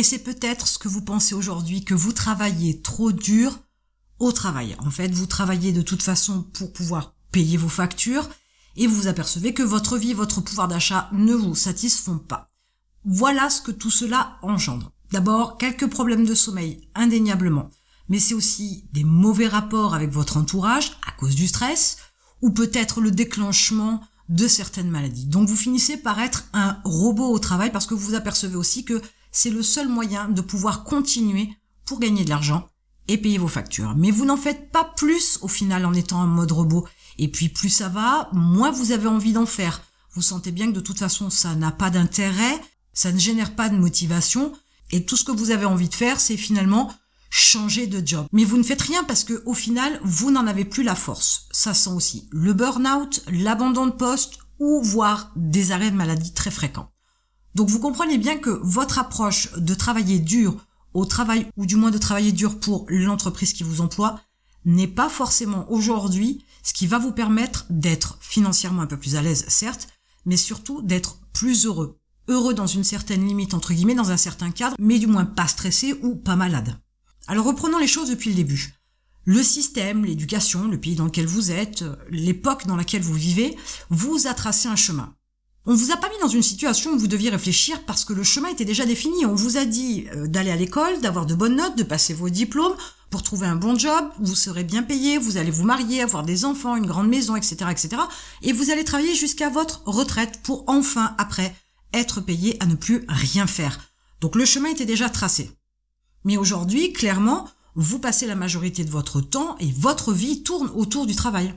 Et c'est peut-être ce que vous pensez aujourd'hui, que vous travaillez trop dur au travail. En fait, vous travaillez de toute façon pour pouvoir payer vos factures et vous vous apercevez que votre vie, votre pouvoir d'achat ne vous satisfont pas. Voilà ce que tout cela engendre. D'abord, quelques problèmes de sommeil, indéniablement. Mais c'est aussi des mauvais rapports avec votre entourage à cause du stress, ou peut-être le déclenchement de certaines maladies. Donc vous finissez par être un robot au travail parce que vous vous apercevez aussi que c'est le seul moyen de pouvoir continuer pour gagner de l'argent et payer vos factures. Mais vous n'en faites pas plus au final en étant en mode robot. Et puis plus ça va, moins vous avez envie d'en faire. Vous sentez bien que de toute façon ça n'a pas d'intérêt, ça ne génère pas de motivation, et tout ce que vous avez envie de faire, c'est finalement changer de job. Mais vous ne faites rien parce que au final, vous n'en avez plus la force. Ça sent aussi le burn-out, l'abandon de poste ou voire des arrêts de maladie très fréquents. Donc vous comprenez bien que votre approche de travailler dur au travail ou du moins de travailler dur pour l'entreprise qui vous emploie n'est pas forcément aujourd'hui ce qui va vous permettre d'être financièrement un peu plus à l'aise, certes, mais surtout d'être plus heureux. Heureux dans une certaine limite, entre guillemets, dans un certain cadre, mais du moins pas stressé ou pas malade. Alors reprenons les choses depuis le début. Le système, l'éducation, le pays dans lequel vous êtes, l'époque dans laquelle vous vivez, vous a tracé un chemin. On vous a pas mis dans une situation où vous deviez réfléchir parce que le chemin était déjà défini. On vous a dit euh, d'aller à l'école, d'avoir de bonnes notes, de passer vos diplômes pour trouver un bon job, vous serez bien payé, vous allez vous marier, avoir des enfants, une grande maison, etc., etc. Et vous allez travailler jusqu'à votre retraite pour enfin, après, être payé à ne plus rien faire. Donc le chemin était déjà tracé. Mais aujourd'hui, clairement, vous passez la majorité de votre temps et votre vie tourne autour du travail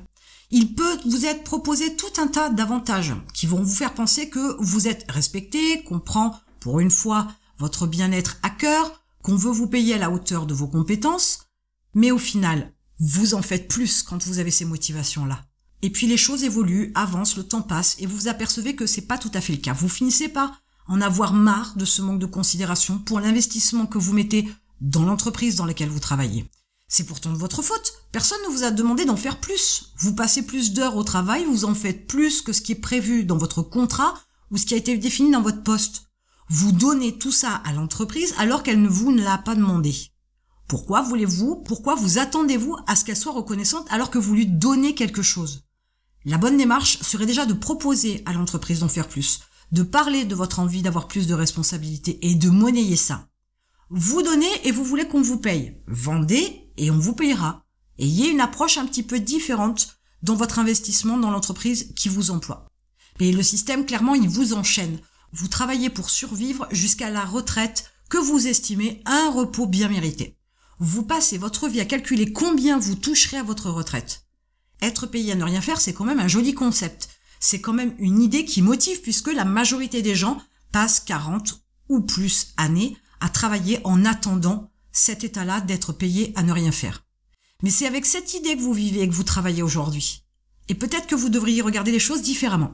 il peut vous être proposé tout un tas d'avantages qui vont vous faire penser que vous êtes respecté, qu'on prend pour une fois votre bien-être à cœur, qu'on veut vous payer à la hauteur de vos compétences, mais au final, vous en faites plus quand vous avez ces motivations-là. Et puis les choses évoluent, avancent, le temps passe, et vous vous apercevez que c'est pas tout à fait le cas. Vous finissez par en avoir marre de ce manque de considération pour l'investissement que vous mettez dans l'entreprise dans laquelle vous travaillez. C'est pourtant de votre faute. Personne ne vous a demandé d'en faire plus. Vous passez plus d'heures au travail, vous en faites plus que ce qui est prévu dans votre contrat ou ce qui a été défini dans votre poste. Vous donnez tout ça à l'entreprise alors qu'elle ne vous l'a pas demandé. Pourquoi voulez-vous, pourquoi vous attendez-vous à ce qu'elle soit reconnaissante alors que vous lui donnez quelque chose? La bonne démarche serait déjà de proposer à l'entreprise d'en faire plus, de parler de votre envie d'avoir plus de responsabilités et de monnayer ça. Vous donnez et vous voulez qu'on vous paye. Vendez et on vous payera. Ayez une approche un petit peu différente dans votre investissement dans l'entreprise qui vous emploie. Mais le système, clairement, il vous enchaîne. Vous travaillez pour survivre jusqu'à la retraite que vous estimez un repos bien mérité. Vous passez votre vie à calculer combien vous toucherez à votre retraite. Être payé à ne rien faire, c'est quand même un joli concept. C'est quand même une idée qui motive puisque la majorité des gens passent 40 ou plus années à travailler en attendant cet état-là d'être payé à ne rien faire. Mais c'est avec cette idée que vous vivez et que vous travaillez aujourd'hui. Et peut-être que vous devriez regarder les choses différemment.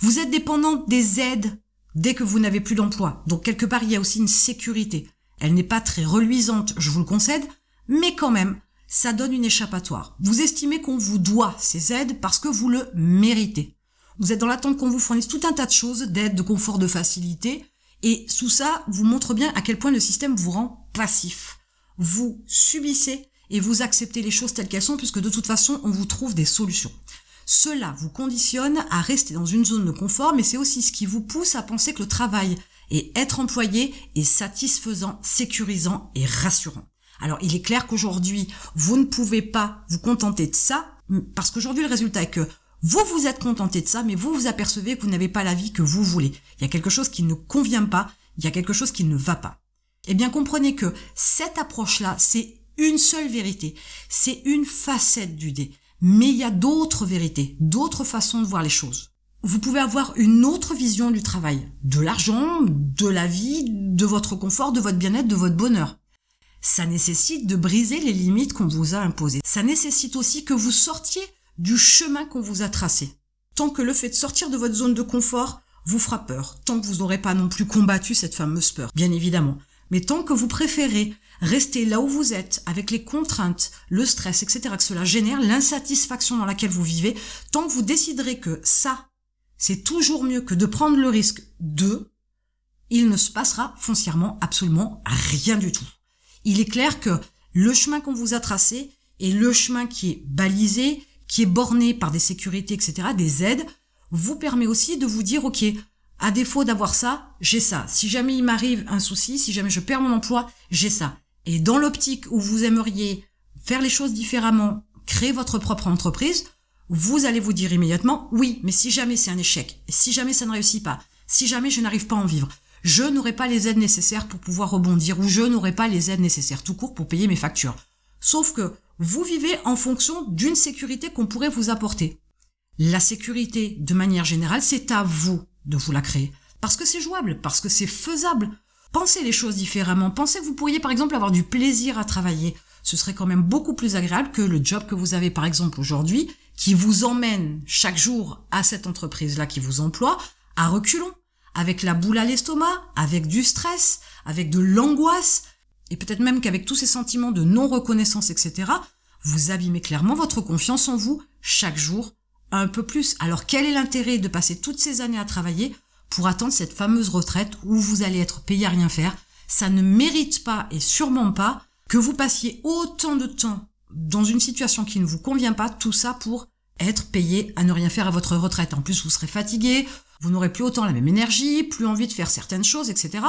Vous êtes dépendant des aides dès que vous n'avez plus d'emploi. Donc quelque part, il y a aussi une sécurité. Elle n'est pas très reluisante, je vous le concède, mais quand même, ça donne une échappatoire. Vous estimez qu'on vous doit ces aides parce que vous le méritez. Vous êtes dans l'attente qu'on vous fournisse tout un tas de choses, d'aides, de confort, de facilité, et sous ça vous montre bien à quel point le système vous rend passif. Vous subissez et vous acceptez les choses telles qu'elles sont puisque de toute façon on vous trouve des solutions. Cela vous conditionne à rester dans une zone de confort, mais c'est aussi ce qui vous pousse à penser que le travail et être employé est satisfaisant, sécurisant et rassurant. Alors il est clair qu'aujourd'hui, vous ne pouvez pas vous contenter de ça, parce qu'aujourd'hui le résultat est que vous vous êtes contenté de ça, mais vous vous apercevez que vous n'avez pas la vie que vous voulez. Il y a quelque chose qui ne convient pas, il y a quelque chose qui ne va pas. Eh bien, comprenez que cette approche-là, c'est une seule vérité. C'est une facette du dé. Mais il y a d'autres vérités, d'autres façons de voir les choses. Vous pouvez avoir une autre vision du travail, de l'argent, de la vie, de votre confort, de votre bien-être, de votre bonheur. Ça nécessite de briser les limites qu'on vous a imposées. Ça nécessite aussi que vous sortiez du chemin qu'on vous a tracé. Tant que le fait de sortir de votre zone de confort vous fera peur, tant que vous n'aurez pas non plus combattu cette fameuse peur, bien évidemment, mais tant que vous préférez rester là où vous êtes, avec les contraintes, le stress, etc., que cela génère, l'insatisfaction dans laquelle vous vivez, tant que vous déciderez que ça, c'est toujours mieux que de prendre le risque de, il ne se passera foncièrement absolument rien du tout. Il est clair que le chemin qu'on vous a tracé est le chemin qui est balisé, qui est borné par des sécurités, etc., des aides, vous permet aussi de vous dire, OK, à défaut d'avoir ça, j'ai ça. Si jamais il m'arrive un souci, si jamais je perds mon emploi, j'ai ça. Et dans l'optique où vous aimeriez faire les choses différemment, créer votre propre entreprise, vous allez vous dire immédiatement, oui, mais si jamais c'est un échec, si jamais ça ne réussit pas, si jamais je n'arrive pas à en vivre, je n'aurai pas les aides nécessaires pour pouvoir rebondir ou je n'aurai pas les aides nécessaires tout court pour payer mes factures. Sauf que vous vivez en fonction d'une sécurité qu'on pourrait vous apporter. La sécurité, de manière générale, c'est à vous de vous la créer. Parce que c'est jouable, parce que c'est faisable. Pensez les choses différemment. Pensez que vous pourriez, par exemple, avoir du plaisir à travailler. Ce serait quand même beaucoup plus agréable que le job que vous avez, par exemple, aujourd'hui, qui vous emmène chaque jour à cette entreprise-là qui vous emploie, à reculons, avec la boule à l'estomac, avec du stress, avec de l'angoisse, et peut-être même qu'avec tous ces sentiments de non-reconnaissance, etc., vous abîmez clairement votre confiance en vous chaque jour un peu plus. Alors quel est l'intérêt de passer toutes ces années à travailler pour attendre cette fameuse retraite où vous allez être payé à rien faire? Ça ne mérite pas et sûrement pas que vous passiez autant de temps dans une situation qui ne vous convient pas, tout ça pour être payé à ne rien faire à votre retraite. En plus, vous serez fatigué, vous n'aurez plus autant la même énergie, plus envie de faire certaines choses, etc.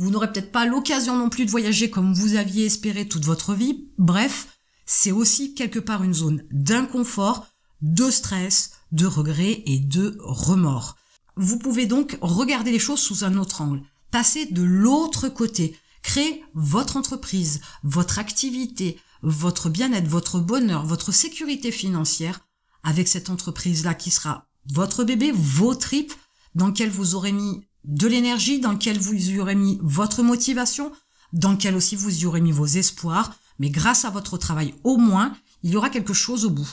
Vous n'aurez peut-être pas l'occasion non plus de voyager comme vous aviez espéré toute votre vie. Bref, c'est aussi quelque part une zone d'inconfort, de stress, de regret et de remords. Vous pouvez donc regarder les choses sous un autre angle, passer de l'autre côté, créer votre entreprise, votre activité, votre bien-être, votre bonheur, votre sécurité financière avec cette entreprise-là qui sera votre bébé, vos tripes, dans lequel vous aurez mis de l'énergie, dans lequel vous y aurez mis votre motivation, dans lequel aussi vous y aurez mis vos espoirs, mais grâce à votre travail au moins, il y aura quelque chose au bout.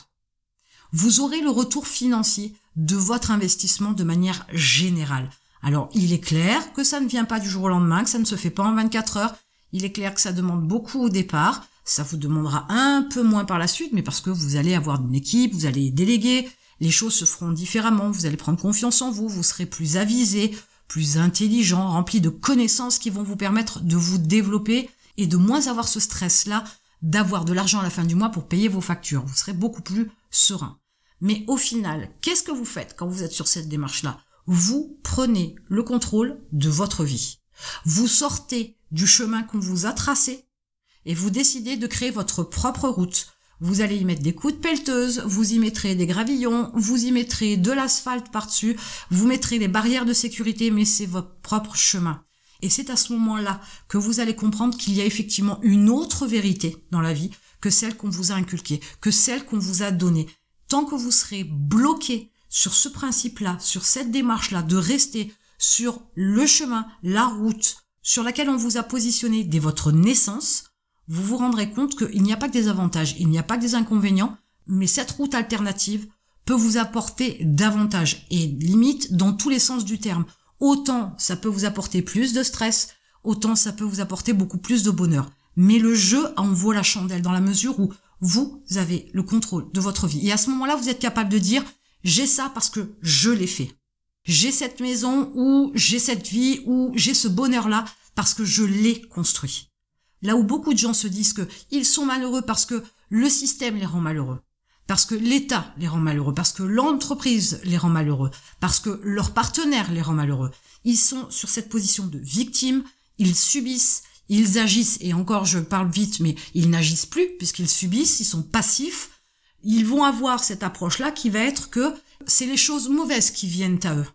Vous aurez le retour financier de votre investissement de manière générale. Alors, il est clair que ça ne vient pas du jour au lendemain, que ça ne se fait pas en 24 heures. Il est clair que ça demande beaucoup au départ. Ça vous demandera un peu moins par la suite, mais parce que vous allez avoir une équipe, vous allez déléguer, les choses se feront différemment, vous allez prendre confiance en vous, vous serez plus avisé, plus intelligent, rempli de connaissances qui vont vous permettre de vous développer et de moins avoir ce stress-là d'avoir de l'argent à la fin du mois pour payer vos factures. Vous serez beaucoup plus serein. Mais au final, qu'est-ce que vous faites quand vous êtes sur cette démarche-là? Vous prenez le contrôle de votre vie. Vous sortez du chemin qu'on vous a tracé et vous décidez de créer votre propre route. Vous allez y mettre des coups de pelleteuse, vous y mettrez des gravillons, vous y mettrez de l'asphalte par-dessus, vous mettrez des barrières de sécurité, mais c'est votre propre chemin. Et c'est à ce moment-là que vous allez comprendre qu'il y a effectivement une autre vérité dans la vie que celle qu'on vous a inculquée, que celle qu'on vous a donnée. Tant que vous serez bloqué sur ce principe-là, sur cette démarche-là, de rester sur le chemin, la route sur laquelle on vous a positionné dès votre naissance, vous vous rendrez compte qu'il n'y a pas que des avantages, il n'y a pas que des inconvénients, mais cette route alternative peut vous apporter davantage et limite dans tous les sens du terme. Autant ça peut vous apporter plus de stress, autant ça peut vous apporter beaucoup plus de bonheur. Mais le jeu en vaut la chandelle dans la mesure où vous avez le contrôle de votre vie. Et à ce moment-là, vous êtes capable de dire, j'ai ça parce que je l'ai fait. J'ai cette maison ou j'ai cette vie ou j'ai ce bonheur-là parce que je l'ai construit. Là où beaucoup de gens se disent que ils sont malheureux parce que le système les rend malheureux, parce que l'État les rend malheureux, parce que l'entreprise les rend malheureux, parce que leur partenaire les rend malheureux. Ils sont sur cette position de victime, ils subissent, ils agissent, et encore je parle vite, mais ils n'agissent plus puisqu'ils subissent, ils sont passifs. Ils vont avoir cette approche-là qui va être que c'est les choses mauvaises qui viennent à eux.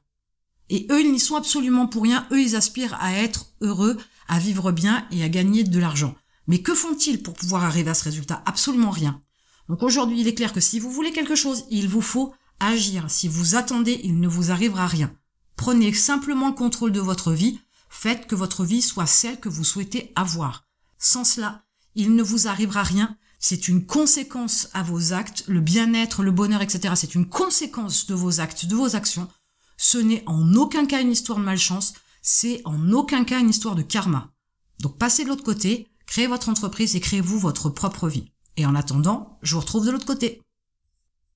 Et eux, ils n'y sont absolument pour rien. Eux, ils aspirent à être heureux, à vivre bien et à gagner de l'argent. Mais que font-ils pour pouvoir arriver à ce résultat? Absolument rien. Donc aujourd'hui, il est clair que si vous voulez quelque chose, il vous faut agir. Si vous attendez, il ne vous arrivera rien. Prenez simplement le contrôle de votre vie. Faites que votre vie soit celle que vous souhaitez avoir. Sans cela, il ne vous arrivera rien. C'est une conséquence à vos actes. Le bien-être, le bonheur, etc. C'est une conséquence de vos actes, de vos actions. Ce n'est en aucun cas une histoire de malchance c'est en aucun cas une histoire de karma. Donc passez de l'autre côté, créez votre entreprise et créez-vous votre propre vie. Et en attendant, je vous retrouve de l'autre côté.